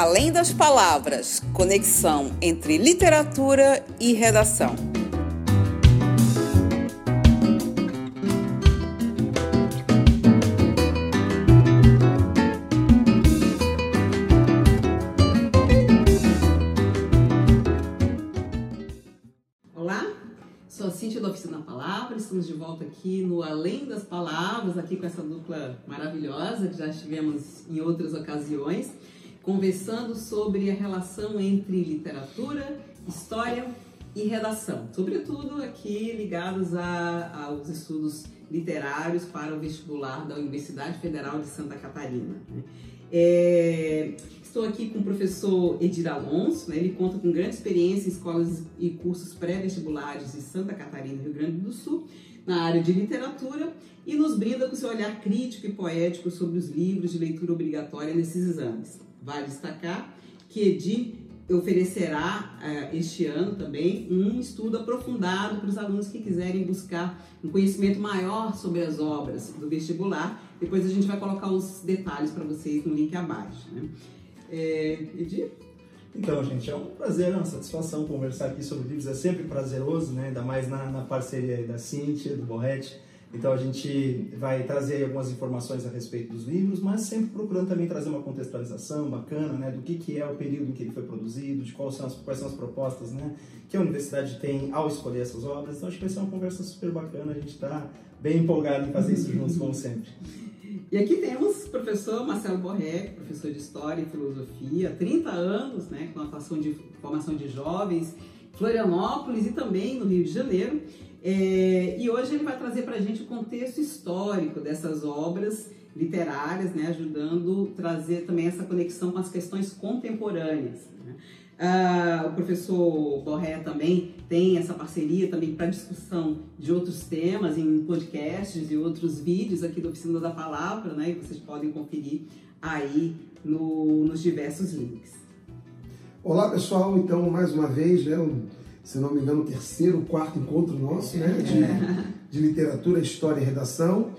Além das palavras, conexão entre literatura e redação. Olá, sou a Cíntia da Oficina Palavra, estamos de volta aqui no Além das Palavras, aqui com essa dupla maravilhosa que já estivemos em outras ocasiões conversando sobre a relação entre literatura, história e redação, sobretudo aqui ligados a, aos estudos literários para o vestibular da Universidade Federal de Santa Catarina. Né? É, estou aqui com o professor Edir Alonso, né? ele conta com grande experiência em escolas e cursos pré-vestibulares de Santa Catarina Rio Grande do Sul, na área de literatura, e nos brinda com seu olhar crítico e poético sobre os livros de leitura obrigatória nesses exames. Vale destacar que Edi oferecerá uh, este ano também um estudo aprofundado para os alunos que quiserem buscar um conhecimento maior sobre as obras do vestibular. Depois a gente vai colocar os detalhes para vocês no link abaixo. Né? É, Edi? Então, gente, é um prazer, uma satisfação conversar aqui sobre livros. É sempre prazeroso, né? ainda mais na, na parceria da Cintia, do Borretti. Então a gente vai trazer algumas informações a respeito dos livros, mas sempre procurando também trazer uma contextualização bacana, né, do que, que é o período em que ele foi produzido, de quais são as, quais são as propostas, né, que a universidade tem ao escolher essas obras. Então acho que vai ser uma conversa super bacana, a gente está bem empolgado em fazer isso juntos, como sempre. E aqui temos o professor Marcelo Borré, professor de História e Filosofia, 30 anos, né, com atuação de formação de jovens, Florianópolis e também no Rio de Janeiro. É, e hoje ele vai trazer para a gente o contexto histórico dessas obras literárias, né, ajudando a trazer também essa conexão com as questões contemporâneas. Né? Ah, o professor Borré também tem essa parceria também para discussão de outros temas em podcasts e outros vídeos aqui do Oficina da Palavra, né, que vocês podem conferir aí no, nos diversos links. Olá pessoal, então mais uma vez, né, se não me engano, o terceiro, quarto encontro nosso, né? De, é. de literatura, história e redação.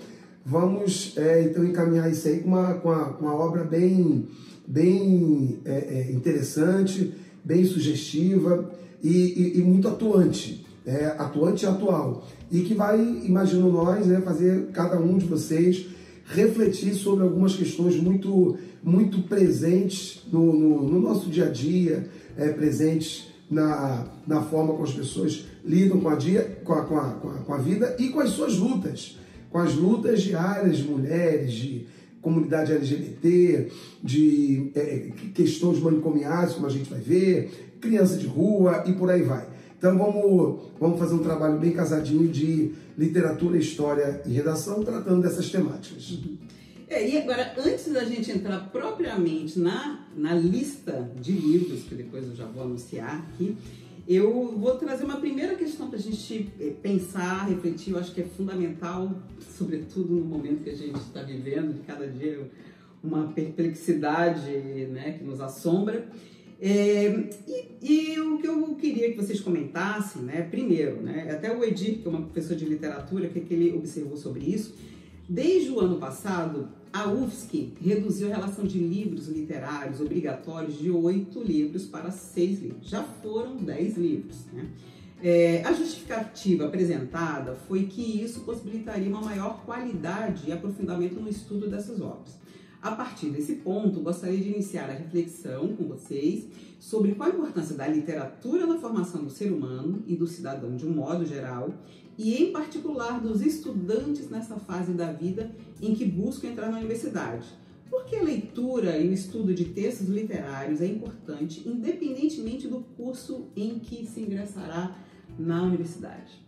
Vamos, é, então, encaminhar isso aí com uma, com uma, com uma obra bem, bem é, é interessante, bem sugestiva e, e, e muito atuante. É, atuante e atual. E que vai, imagino nós, né, fazer cada um de vocês refletir sobre algumas questões muito, muito presentes no, no, no nosso dia a dia, é, presentes na, na forma como as pessoas lidam com a, dia, com a, com, a, com, a, vida e com as suas lutas, com as lutas diárias de mulheres, de comunidade LGBT, de é, questões manicomiais, como a gente vai ver, criança de rua e por aí vai. Então vamos, vamos fazer um trabalho bem casadinho de literatura, história e redação, tratando dessas temáticas. Uhum. É, e agora, antes da gente entrar propriamente na, na lista de livros, que depois eu já vou anunciar aqui, eu vou trazer uma primeira questão para a gente é, pensar, refletir, eu acho que é fundamental, sobretudo no momento que a gente está vivendo, de cada dia uma perplexidade né, que nos assombra. É, e, e, o que eu queria que vocês comentassem, né, primeiro, né, até o Edir, que é uma professora de literatura, o que, que ele observou sobre isso, Desde o ano passado, a UFSC reduziu a relação de livros literários obrigatórios de oito livros para seis livros. Já foram dez livros. Né? É, a justificativa apresentada foi que isso possibilitaria uma maior qualidade e aprofundamento no estudo dessas obras. A partir desse ponto, gostaria de iniciar a reflexão com vocês sobre qual a importância da literatura na formação do ser humano e do cidadão de um modo geral e, em particular, dos estudantes nessa fase da vida em que buscam entrar na universidade. Porque a leitura e o estudo de textos literários é importante, independentemente do curso em que se ingressará na universidade.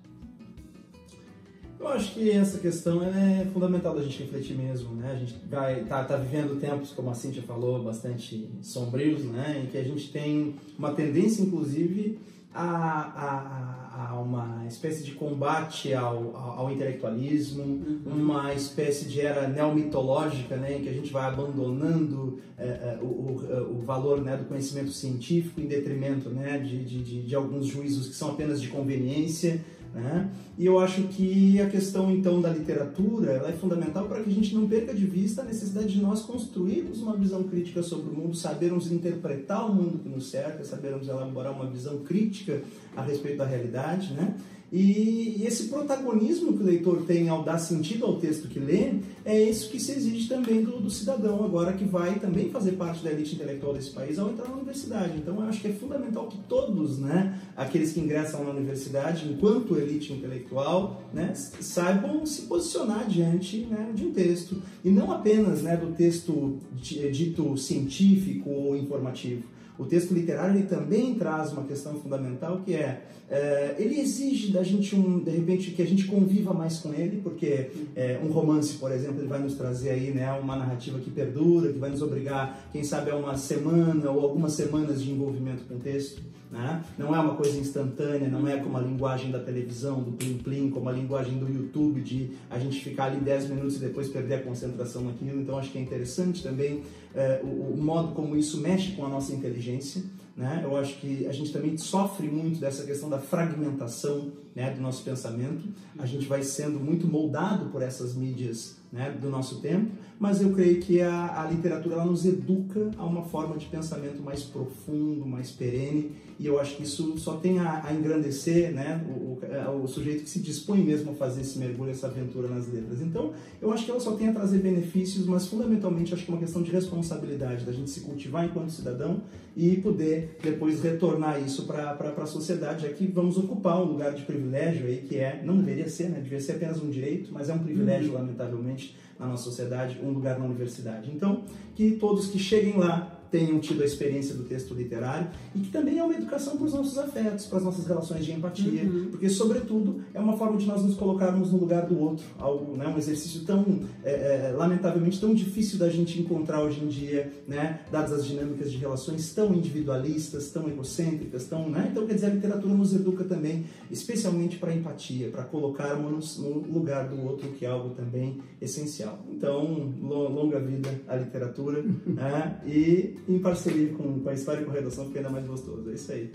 Eu acho que essa questão é fundamental da gente refletir mesmo, né? A gente vai tá, tá vivendo tempos, como a Cintia falou, bastante sombrios, né? Em que a gente tem uma tendência, inclusive, a, a, a uma espécie de combate ao, ao intelectualismo, uhum. uma espécie de era neomitológica, né, em que a gente vai abandonando é, é, o, o, o, valor né, do conhecimento científico em detrimento né, de, de, de, de alguns juízos que são apenas de conveniência, Né? E eu acho que a questão então da literatura ela é fundamental para que a gente não perca de vista a necessidade de nós construirmos uma visão crítica sobre o mundo, sabermos interpretar o mundo que nos cerca, sabermos elaborar uma visão crítica a respeito da realidade, né? E esse protagonismo que o leitor tem ao dar sentido ao texto que lê, é isso que se exige também do, do, cidadão, agora que vai também fazer parte da elite intelectual desse país ao entrar na universidade. Então eu acho que é fundamental que todos, né, aqueles que ingressam na universidade, enquanto elite intelectual, né, saibam se posicionar diante né, de um texto. E não apenas né, do texto dito científico ou informativo o texto literário ele também traz uma questão fundamental que é, é ele exige da gente um de repente que a gente conviva mais com ele porque é, um romance por exemplo ele vai nos trazer aí né uma narrativa que perdura que vai nos obrigar quem sabe a uma semana ou algumas semanas de envolvimento com o texto né? Não é uma coisa instantânea, não é como a linguagem da televisão, do plim plim, como a linguagem do YouTube, de a gente ficar ali 10 minutos e depois perder a concentração naquilo. Então acho que é interessante também é, o, o, modo como isso mexe com a nossa inteligência. Né? Eu acho que a gente também sofre muito dessa questão da fragmentação né, do nosso pensamento. A gente vai sendo muito moldado por essas mídias né, do nosso tempo, mas eu creio que a, a literatura ela nos educa a uma forma de pensamento mais profundo, mais perene, e eu acho que isso só tem a, a engrandecer né, o, o, o, sujeito que se dispõe mesmo a fazer esse mergulho, essa aventura nas letras. Então, eu acho que ela só tem a trazer benefícios, mas fundamentalmente acho que é uma questão de responsabilidade, da gente se cultivar enquanto cidadão e poder depois retornar isso para a sociedade, já que vamos ocupar um lugar de privilégio aí que é, não deveria ser, né, deveria ser apenas um direito, mas é um privilégio, uhum. lamentavelmente, na nossa sociedade, um lugar na universidade. Então, que todos que cheguem lá tenham tido a experiência do texto literário e que também é uma educação para os nossos afetos, para as nossas relações de empatia, uhum. porque, sobretudo, é uma forma de nós nos colocarmos no lugar do outro, algo, né, um exercício tão, é, é, lamentavelmente, tão difícil da gente encontrar hoje em dia, né, dadas as dinâmicas de relações tão individualistas, tão egocêntricas, tão, né, então, quer dizer, a literatura nos educa também, especialmente para a empatia, para colocarmos no lugar do outro, que é algo também essencial. Então, longa vida à literatura, né, e em parceria com, com a história e com a redação fica ainda mais gostoso. É isso aí.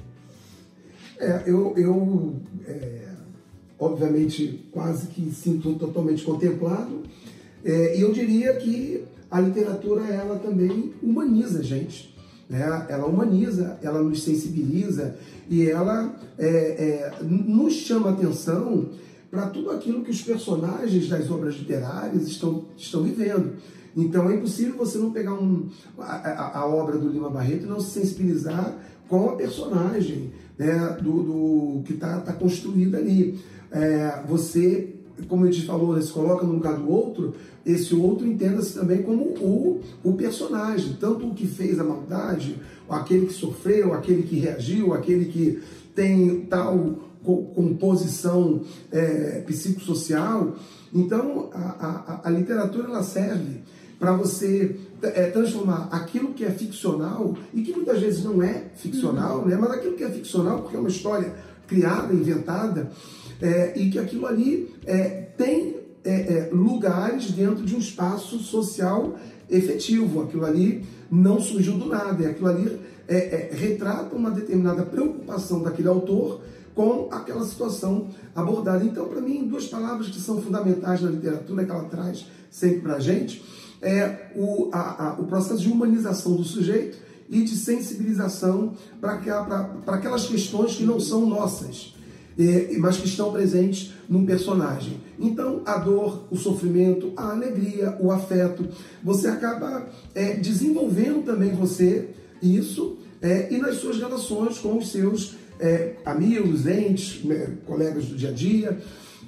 É, eu, eu é, obviamente, quase que sinto totalmente contemplado. É, e eu diria que a literatura, ela também humaniza a gente. Né? Ela humaniza, ela nos sensibiliza e ela é, é, nos chama atenção para tudo aquilo que os personagens das obras literárias estão, estão vivendo. Então é impossível você não pegar um, a, a, obra do Lima Barreto e não se sensibilizar com a personagem né, do, do que está tá construída ali. É, você, como a gente falou, né, se coloca no lugar do outro, esse outro entenda-se também como o, o personagem, tanto o que fez a maldade, aquele que sofreu, aquele que reagiu, aquele que tem tal composição é, psicossocial. Então, a, a, a literatura ela serve para você é, transformar aquilo que é ficcional, e que muitas vezes não é ficcional, uhum. né, mas aquilo que é ficcional, porque é uma história criada, inventada, é, e que aquilo ali é, tem é, é, lugares dentro de um espaço social efetivo. Aquilo ali não surgiu do nada, aquilo ali é, retrata uma determinada preocupação daquele autor com aquela situação abordada. Então, para mim, duas palavras que são fundamentais na literatura que ela traz sempre para a gente é o, a, a, o processo de humanização do sujeito e de sensibilização para aquelas questões que não são nossas, é, mas que estão presentes num personagem. Então, a dor, o sofrimento, a alegria, o afeto, você acaba é, desenvolvendo também você isso é, e nas suas relações com os seus é, amigos, entes, colegas do dia a dia.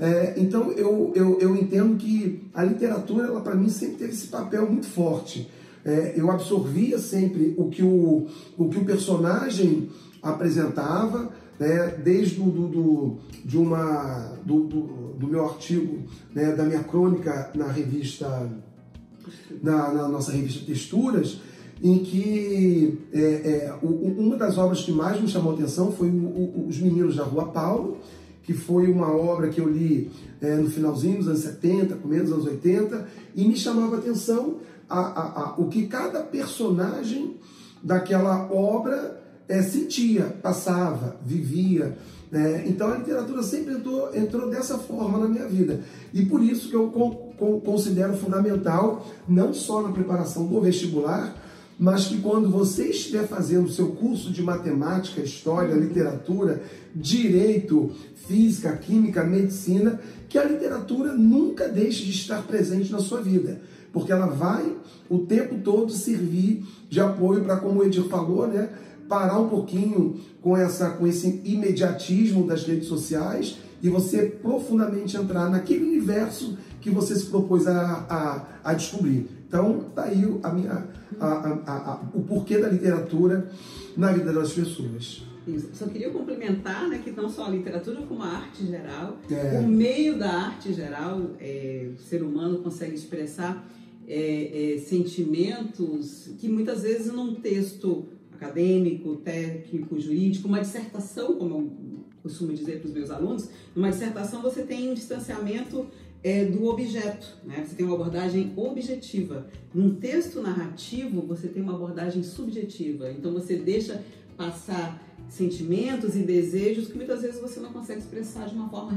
É, então eu, eu, eu entendo que a literatura, ela para mim sempre teve esse papel muito forte. É, eu absorvia sempre o que o, o, que o personagem apresentava, né, desde do, do, de uma, do, do, do meu artigo, né, da minha crônica na revista, na, na nossa revista Texturas, em que é, é, uma das obras que mais me chamou atenção foi o, o, Os Meninos da Rua Paulo, que foi uma obra que eu li é, no finalzinho dos anos 70, começo dos anos 80, e me chamava a atenção a, a, a, o que cada personagem daquela obra é, sentia, passava, vivia. Né? Então a literatura sempre entrou, entrou dessa forma na minha vida. E por isso que eu considero fundamental, não só na preparação do vestibular, mas que quando você estiver fazendo o seu curso de matemática, história, literatura, direito, física, química, medicina, que a literatura nunca deixe de estar presente na sua vida, porque ela vai o tempo todo servir de apoio para, como o Edir falou, né, parar um pouquinho com, essa, com esse imediatismo das redes sociais e você profundamente entrar naquele universo que você se propôs a, a, a descobrir. Então, tá aí a minha, a, a, o porquê da literatura na vida das pessoas. Isso. Só queria complementar né, que não só a literatura, como a arte geral, é. o meio da arte geral, é, o ser humano consegue expressar é, é sentimentos que muitas vezes num texto acadêmico, técnico, jurídico, uma dissertação, como eu costumo dizer para os meus alunos, numa dissertação você tem um distanciamento é, do objeto, né? Você tem uma abordagem objetiva. Num texto narrativo, você tem uma abordagem subjetiva. Então você deixa passar sentimentos e desejos que muitas vezes você não consegue expressar de uma forma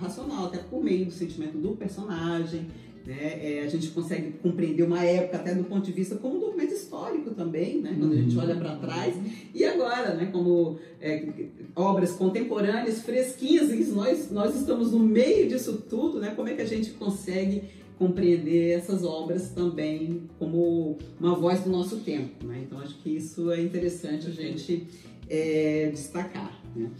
racional, até por meio do sentimento do personagem, né? É, a gente consegue compreender uma época até do ponto de vista como um documento histórico também, né? quando a gente olha para trás. E agora, né? como é, obras contemporâneas, fresquinhas, e nós, nós estamos no meio disso tudo, né? como é que a gente consegue compreender essas obras também como uma voz do nosso tempo. Né? Então, acho que isso é interessante a gente é, destacar. Né?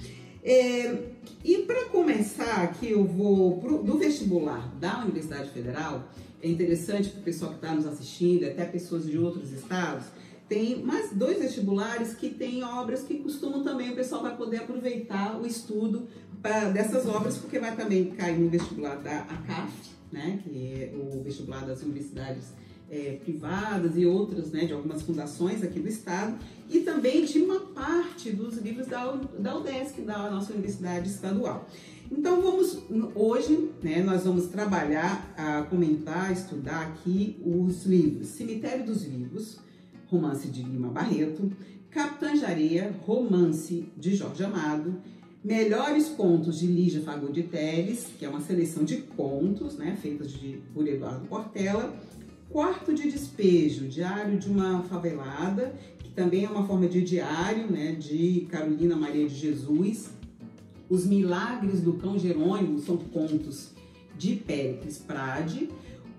É, e para começar aqui, eu vou pro, do vestibular da Universidade Federal. É interessante para o pessoal que está nos assistindo, até pessoas de outros estados. Tem mais dois vestibulares que têm obras que costumam também, o pessoal vai poder aproveitar o estudo pra, dessas obras, porque vai também cair no vestibular da ACAF, né, que é o vestibular das universidades é, privadas e outras, né, de algumas fundações aqui do estado, e também de uma parte dos livros da, da UDESC, da nossa Universidade Estadual. Então vamos, hoje, né, nós vamos trabalhar, a comentar, estudar aqui os livros Cemitério dos Vivos, romance de Lima Barreto, Capitã Jareia, romance de Jorge Amado, Melhores Contos de Lígia Fagundes Teles, que é uma seleção de contos, né, feitas de, por Eduardo Portela, Quarto de Despejo, Diário de uma Favelada, que também é uma forma de diário, né, de Carolina Maria de Jesus. Os Milagres do Cão Jerônimo são contos de Péricles Prade.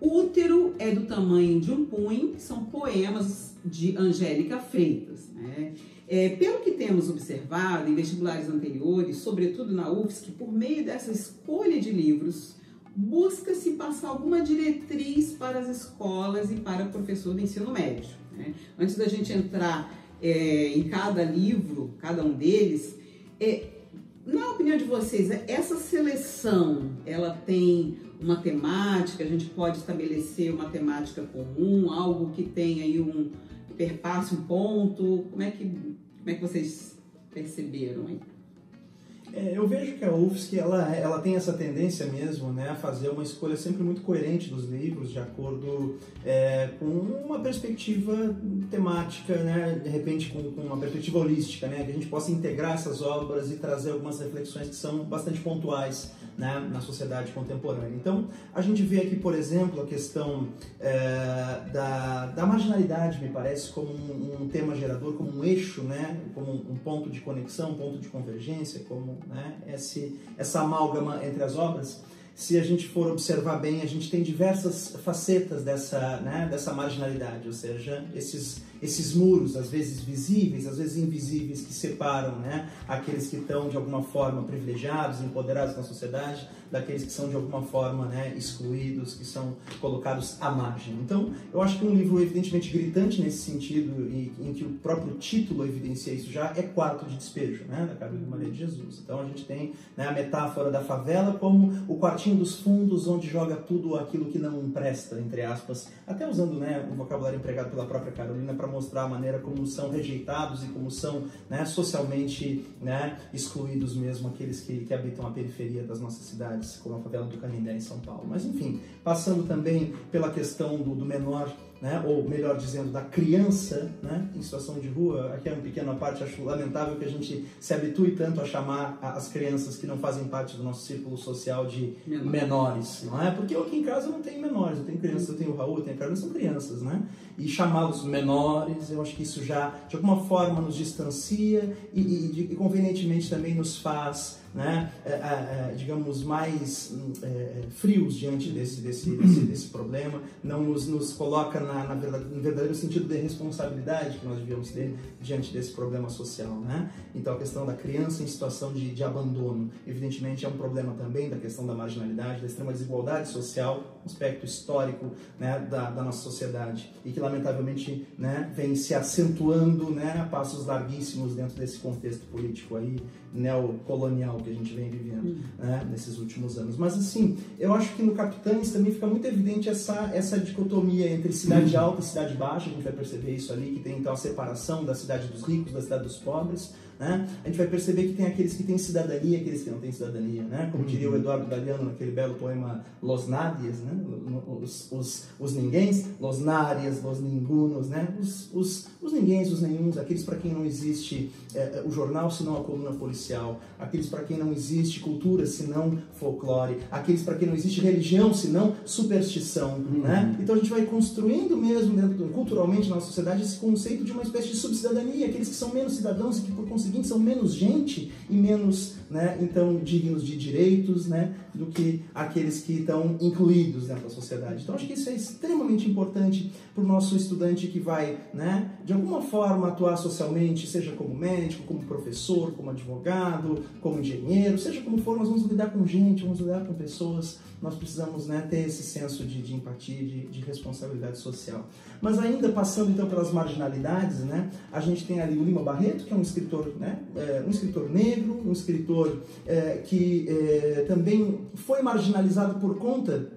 Útero é do tamanho de um punho, que são poemas de Angélica Freitas. Né? É, pelo que temos observado em vestibulares anteriores, sobretudo na UFSC, por meio dessa escolha de livros, busca-se passar alguma diretriz para as escolas e para o professor do ensino médio. Né? Antes da gente entrar é, em cada livro, cada um deles, é, na opinião de vocês, essa seleção, ela tem uma temática, a gente pode estabelecer uma temática comum, algo que tenha aí um perpasse um ponto, como é que, como é que vocês perceberam aí? É, eu vejo que a UFSC ela, ela tem essa tendência mesmo né, a fazer uma escolha sempre muito coerente dos livros, de acordo é, com uma perspectiva temática, né, de repente com, com, uma perspectiva holística, né, que a gente possa integrar essas obras e trazer algumas reflexões que são bastante pontuais né, na sociedade contemporânea. Então, a gente vê aqui, por exemplo, a questão é, da, da marginalidade, me parece, como um, um, tema gerador, como um eixo, né, como um ponto de conexão, um ponto de convergência, como né, esse, essa amálgama entre as obras se a gente for observar bem, a gente tem diversas facetas dessa, né, dessa marginalidade, ou seja, esses esses muros, às vezes visíveis, às vezes invisíveis, que separam né, aqueles que estão de alguma forma privilegiados, empoderados na sociedade, daqueles que são de alguma forma né, excluídos, que são colocados à margem. Então, eu acho que um livro evidentemente gritante nesse sentido, e em que o próprio título evidencia isso já, é Quarto de Despejo, né, da Carolina Maria de Jesus. Então, a gente tem né, a metáfora da favela como o quartinho dos fundos, onde joga tudo aquilo que não presta, entre aspas, até usando né, o vocabulário empregado pela própria Carolina para mostrar a maneira como são rejeitados e como são né, socialmente né, excluídos mesmo aqueles que, que habitam a periferia das nossas cidades, como a favela do Canindé em São Paulo. Mas enfim, passando também pela questão do, do menor né, ou melhor dizendo, da criança né, em situação de rua. Aqui é uma pequena parte, acho lamentável que a gente se habitue tanto a chamar as crianças que não fazem parte do nosso círculo social de menores, menores não é? Porque eu aqui em casa não tenho menores, eu tenho crianças, eu tenho o Raul, eu tenho a Carolina, são crianças, né? E chamá-los menores, eu acho que isso já, de alguma forma, nos distancia e, e, e convenientemente também nos faz né, é, é, é, digamos, mais hum, é, é, frios diante desse, desse, desse, desse, problema, não nos, nos coloca na, na verdade, no verdadeiro sentido de responsabilidade que nós devíamos ter diante desse problema social. Né? Então, a questão da criança em situação de, de abandono, evidentemente, é um problema também da questão da marginalidade, da extrema desigualdade social, um aspecto histórico né, da, da nossa sociedade e que, lamentavelmente, né, vem se acentuando né, a passos larguíssimos dentro desse contexto político aí neocolonial que a gente vem vivendo uhum. né, nesses últimos anos. Mas assim, eu acho que no Capitães também fica muito evidente essa, essa dicotomia entre cidade uhum. alta e cidade baixa, a gente vai perceber isso ali, que tem então a separação da cidade dos ricos, da cidade dos pobres, né? A gente vai perceber que tem aqueles que têm cidadania e aqueles que não têm cidadania, né? Como diria o uhum. Eduardo Galeano naquele belo poema Los Nadies, né? Os, os, os ninguéms, Los Narias, Los Ningunos, né? Os, os, os ninguéms, os nenhuns, aqueles para quem não existe é, o jornal senão a coluna policial, aqueles para quem não existe cultura senão folclore, aqueles para quem não existe religião senão superstição, uhum. né? Então a gente vai construindo mesmo dentro, culturalmente na nossa sociedade esse conceito de uma espécie de subcidadania, aqueles que são menos cidadãos e que por conseguinte são menos gente e menos, né, então, dignos de direitos, né, do que aqueles que estão incluídos dentro da sociedade. Então, acho que isso é extremamente importante para o nosso estudante que vai, né, de alguma forma atuar socialmente, seja como médico, como professor, como advogado, como engenheiro, seja como for, nós vamos lidar com gente, vamos lidar com pessoas, nós precisamos né, ter esse senso de, de empatia, de, de, responsabilidade social. Mas ainda passando então pelas marginalidades, né, a gente tem ali o Lima Barreto, que é um escritor, né, é, um escritor negro, um escritor é, que é, também foi marginalizado por conta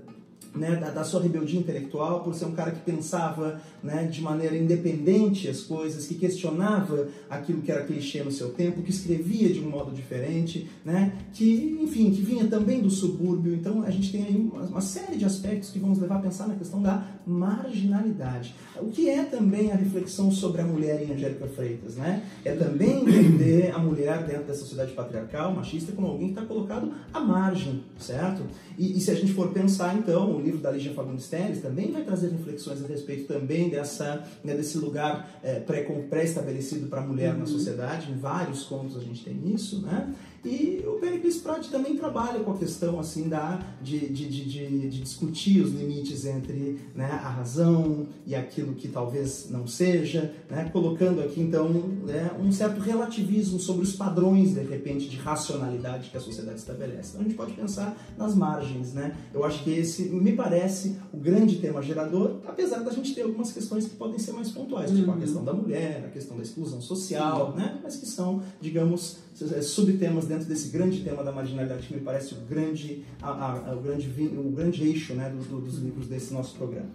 né, da, da, sua rebeldia intelectual, por ser um cara que pensava né, de maneira independente as coisas, que questionava aquilo que era clichê no seu tempo, que escrevia de um modo diferente, né, que, enfim, que vinha também do subúrbio. Então a gente tem aí uma, uma série de aspectos que vamos levar a pensar na questão da marginalidade. O que é também a reflexão sobre a mulher em Angélica Freitas, né? É também entender a mulher dentro dessa sociedade patriarcal, machista, como alguém que está colocado à margem, certo? E, e, se a gente for pensar, então, o livro da Lígia Fagundes Telles também vai trazer reflexões a respeito também dessa, né, desse lugar é, pré-estabelecido para a mulher uhum. na sociedade. Em vários contos a gente tem isso, né? E o Pericles Prati também trabalha com a questão assim da, de, de, de, de, discutir os limites entre né, a razão e aquilo que talvez não seja, né, colocando aqui então né, um certo relativismo sobre os padrões, de repente, de racionalidade que a sociedade estabelece. Então a gente pode pensar nas margens. Né? Eu acho que esse me parece o grande tema gerador, apesar da gente ter algumas questões que podem ser mais pontuais, tipo a uhum. questão da mulher, a questão da exclusão social, né, mas que são, digamos, subtemas dentro desse grande tema da marginalidade que me parece o grande, a, a, o, grande o grande eixo né, do, do, dos livros desse nosso programa.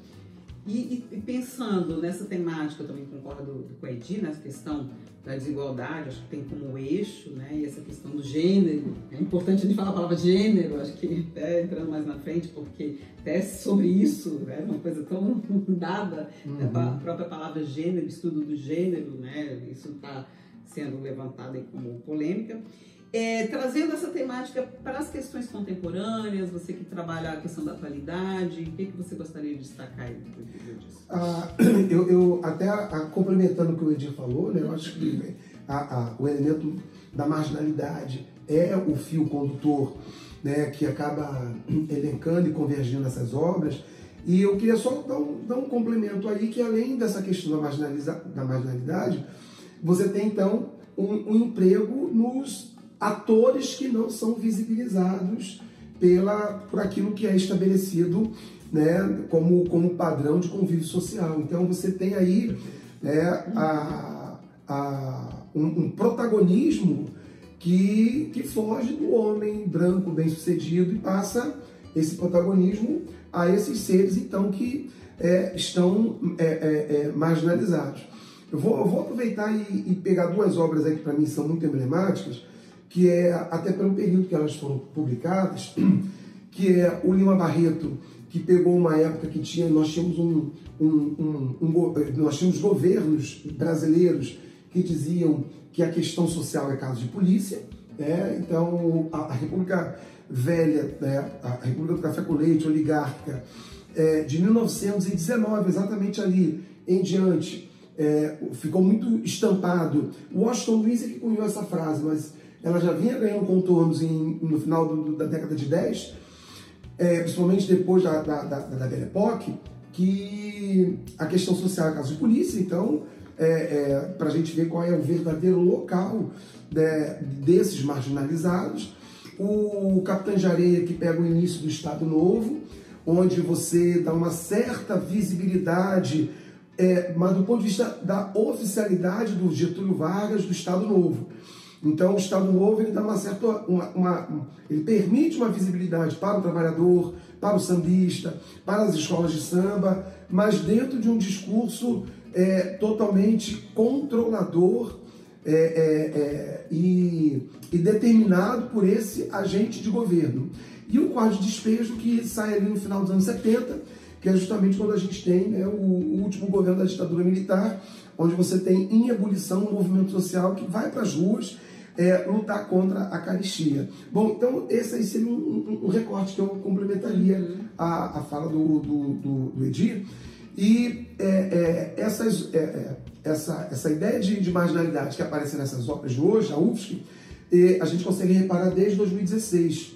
E, e, pensando nessa temática, eu também concordo com a Edi, nessa questão da desigualdade, acho que tem como eixo, né, e essa questão do gênero. É importante a gente falar a palavra gênero, acho que até entrando mais na frente, porque até sobre isso, é né, uma coisa tão dada, uhum. a própria palavra gênero, estudo do gênero, né, isso está sendo levantada como polêmica. É, trazendo essa temática para as questões contemporâneas, você que trabalha a questão da atualidade, o que, que você gostaria de destacar aí? Ah, eu, eu, até a, complementando o que o Edir falou, né, eu acho que a, o elemento da marginalidade é o fio condutor né, que acaba elencando e convergindo essas obras. E eu queria só dar um, dar um complemento aí, que além dessa questão da, marginaliza, da marginalidade, você tem então um, um emprego nos atores que não são visibilizados pela, por aquilo que é estabelecido né, como, como padrão de convívio social. Então você tem aí né, a, a, um, um, protagonismo que, que foge do homem branco bem-sucedido e passa esse protagonismo a esses seres então que é, estão é, é, é marginalizados. Eu vou, eu vou aproveitar e, e, pegar duas obras aí que para mim são muito emblemáticas, que é até pelo período que elas foram publicadas, que é o Lima Barreto, que pegou uma época que tinha, nós tínhamos um, um, um, um nós tínhamos governos brasileiros que diziam que a questão social é caso de polícia, né? então a, a República Velha, né? a República do Café com Leite, oligárquica, é, de 1919, exatamente ali em diante, é, ficou muito estampado. Washington Luiz é que cunhou essa frase, mas ela já vinha ganhando contornos em, no final do, da década de 10, é, principalmente depois da, da, da, da Belle Époque, que a questão social é caso de polícia, então, é, é, para a gente ver qual é o verdadeiro local né, desses marginalizados. O Capitã de Areia, que pega o início do Estado Novo, onde você dá uma certa visibilidade, é, mas do ponto de vista da oficialidade do Getúlio Vargas do Estado Novo. Então, o Estado Novo ele dá uma certa, uma, uma, ele permite uma visibilidade para o trabalhador, para o sambista, para as escolas de samba, mas dentro de um discurso é, totalmente controlador é, é, é e, e, determinado por esse agente de governo. E o quadro de despejo que sai ali no final dos anos 70, que é justamente quando a gente tem né, o, o último governo da ditadura militar, onde você tem em ebulição um movimento social que vai para as ruas é, lutar contra a caristia. Bom, então esse aí seria um, um, um recorte que eu complementaria uhum. a, a fala do, do, do, do Edir. E é, é, essas, é, é, essa, essa ideia de, de, marginalidade que aparece nessas obras de hoje, a UFSC, a gente consegue reparar desde 2016,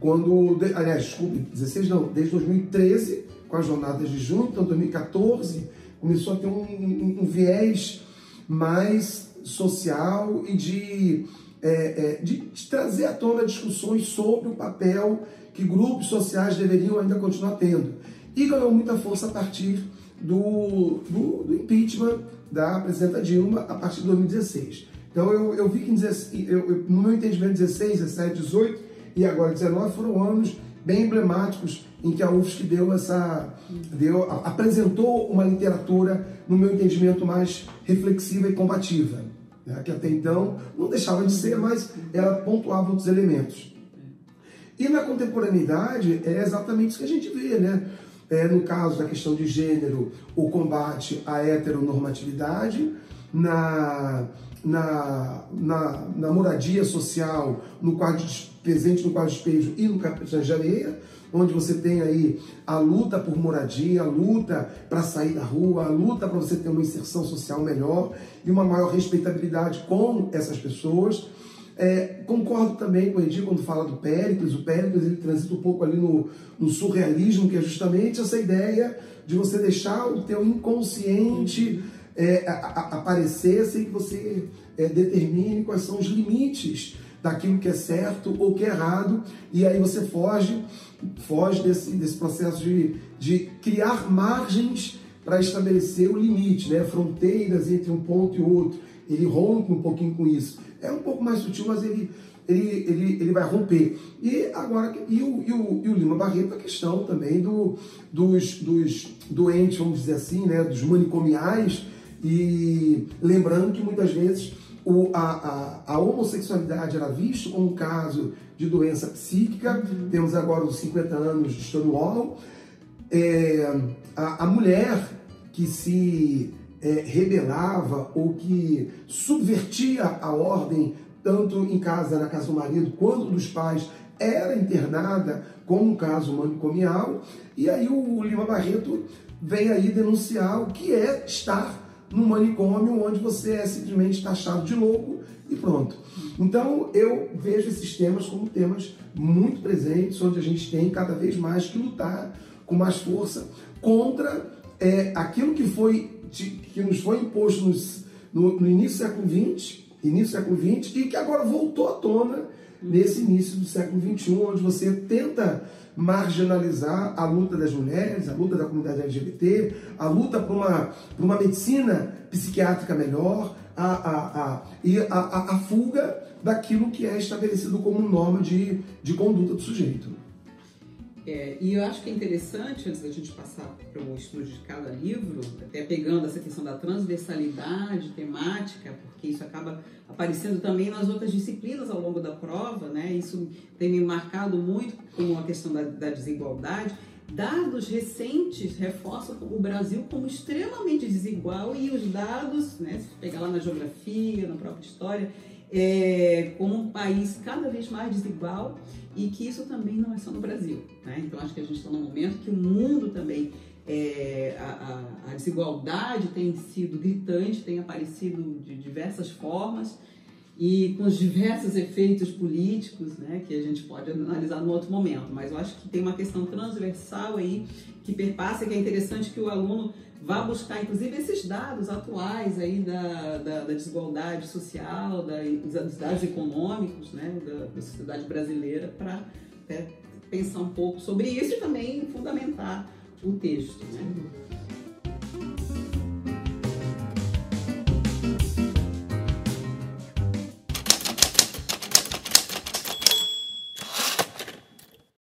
quando, aliás, desculpe, 16 não, desde 2013, com as jornadas de junho, então 2014, começou a ter um, um, um viés mais social e de, é, é, de, de, trazer à tona discussões sobre o papel que grupos sociais deveriam ainda continuar tendo. E ganhou muita força a partir do, do, do impeachment da presidenta Dilma a partir de 2016. Então eu, eu vi que eu, eu, no meu entendimento 16, 17, 18 e agora 19 foram anos bem emblemáticos em que a UFSC deu essa deu, apresentou uma literatura no meu entendimento mais reflexiva e combativa né, que até então não deixava de ser, mas ela pontuava outros elementos. E na contemporaneidade é exatamente isso que a gente vê, né? É, no caso da questão de gênero, o combate à heteronormatividade, na, na, na, na moradia social, no quadro presente no quadro de despejo e no de areia, onde você tem aí a luta por moradia, a luta para sair da rua, a luta para você ter uma inserção social melhor e uma maior respeitabilidade com essas pessoas. É, concordo também com o Edir quando fala do Péricles. O Péricles ele transita um pouco ali no, no, surrealismo, que é justamente essa ideia de você deixar o teu inconsciente é, a, a, aparecer sem que você é, determine quais são os limites daquilo que é certo ou que é errado, e aí você foge, foge desse, desse processo de, de criar margens para estabelecer o limite, né? fronteiras entre um ponto e outro. Ele rompe um pouquinho com isso. É um pouco mais sutil, mas ele, ele, ele, ele vai romper. E agora, e o, e o, e o Lima Barreto, a questão também do, dos, dos doentes, vamos dizer assim, né? dos manicomiais, e lembrando que muitas vezes o, a, a, a, homossexualidade era vista como um caso de doença psíquica. Uhum. Temos agora os 50 anos de Stonewall. É, a, a, mulher que se é, rebelava ou que subvertia a ordem, tanto em casa, na casa do marido, quanto dos pais, era internada como um caso manicomial. E aí o Lima Barreto vem aí denunciar o que é estar num manicômio onde você é simplesmente taxado de louco e pronto. Então eu vejo esses temas como temas muito presentes, onde a gente tem cada vez mais que lutar com mais força contra é, aquilo que foi que nos foi imposto nos, no, no, início do século XX, início do século XX, e que agora voltou à tona nesse início do século XXI, onde você tenta marginalizar a luta das mulheres, a luta da comunidade LGBT, a luta por uma, por uma medicina psiquiátrica melhor, a, a, a, e a, a, a fuga daquilo que é estabelecido como norma de, de conduta do sujeito. É, e eu acho que é interessante, antes da gente passar para o estudo de cada livro, até pegando essa questão da transversalidade temática, porque isso acaba aparecendo também nas outras disciplinas ao longo da prova, né? Isso tem me marcado muito com a questão da, da desigualdade. dados recentes reforçam o Brasil como extremamente desigual e os dados, né, se pegar lá na geografia, na própria história, é, como um país cada vez mais desigual e que isso também não é só no Brasil. Né? Então acho que a gente está num momento que o mundo também é, a, a, desigualdade tem sido gritante, tem aparecido de diversas formas e com os diversos efeitos políticos, né, que a gente pode analisar no outro momento. Mas eu acho que tem uma questão transversal aí que perpassa, que é interessante que o aluno vá buscar, inclusive, esses dados atuais aí da, da, da desigualdade social, da, dos dados econômicos, né, da, da sociedade brasileira, para é, pensar um pouco sobre isso e também fundamentar o texto. Né?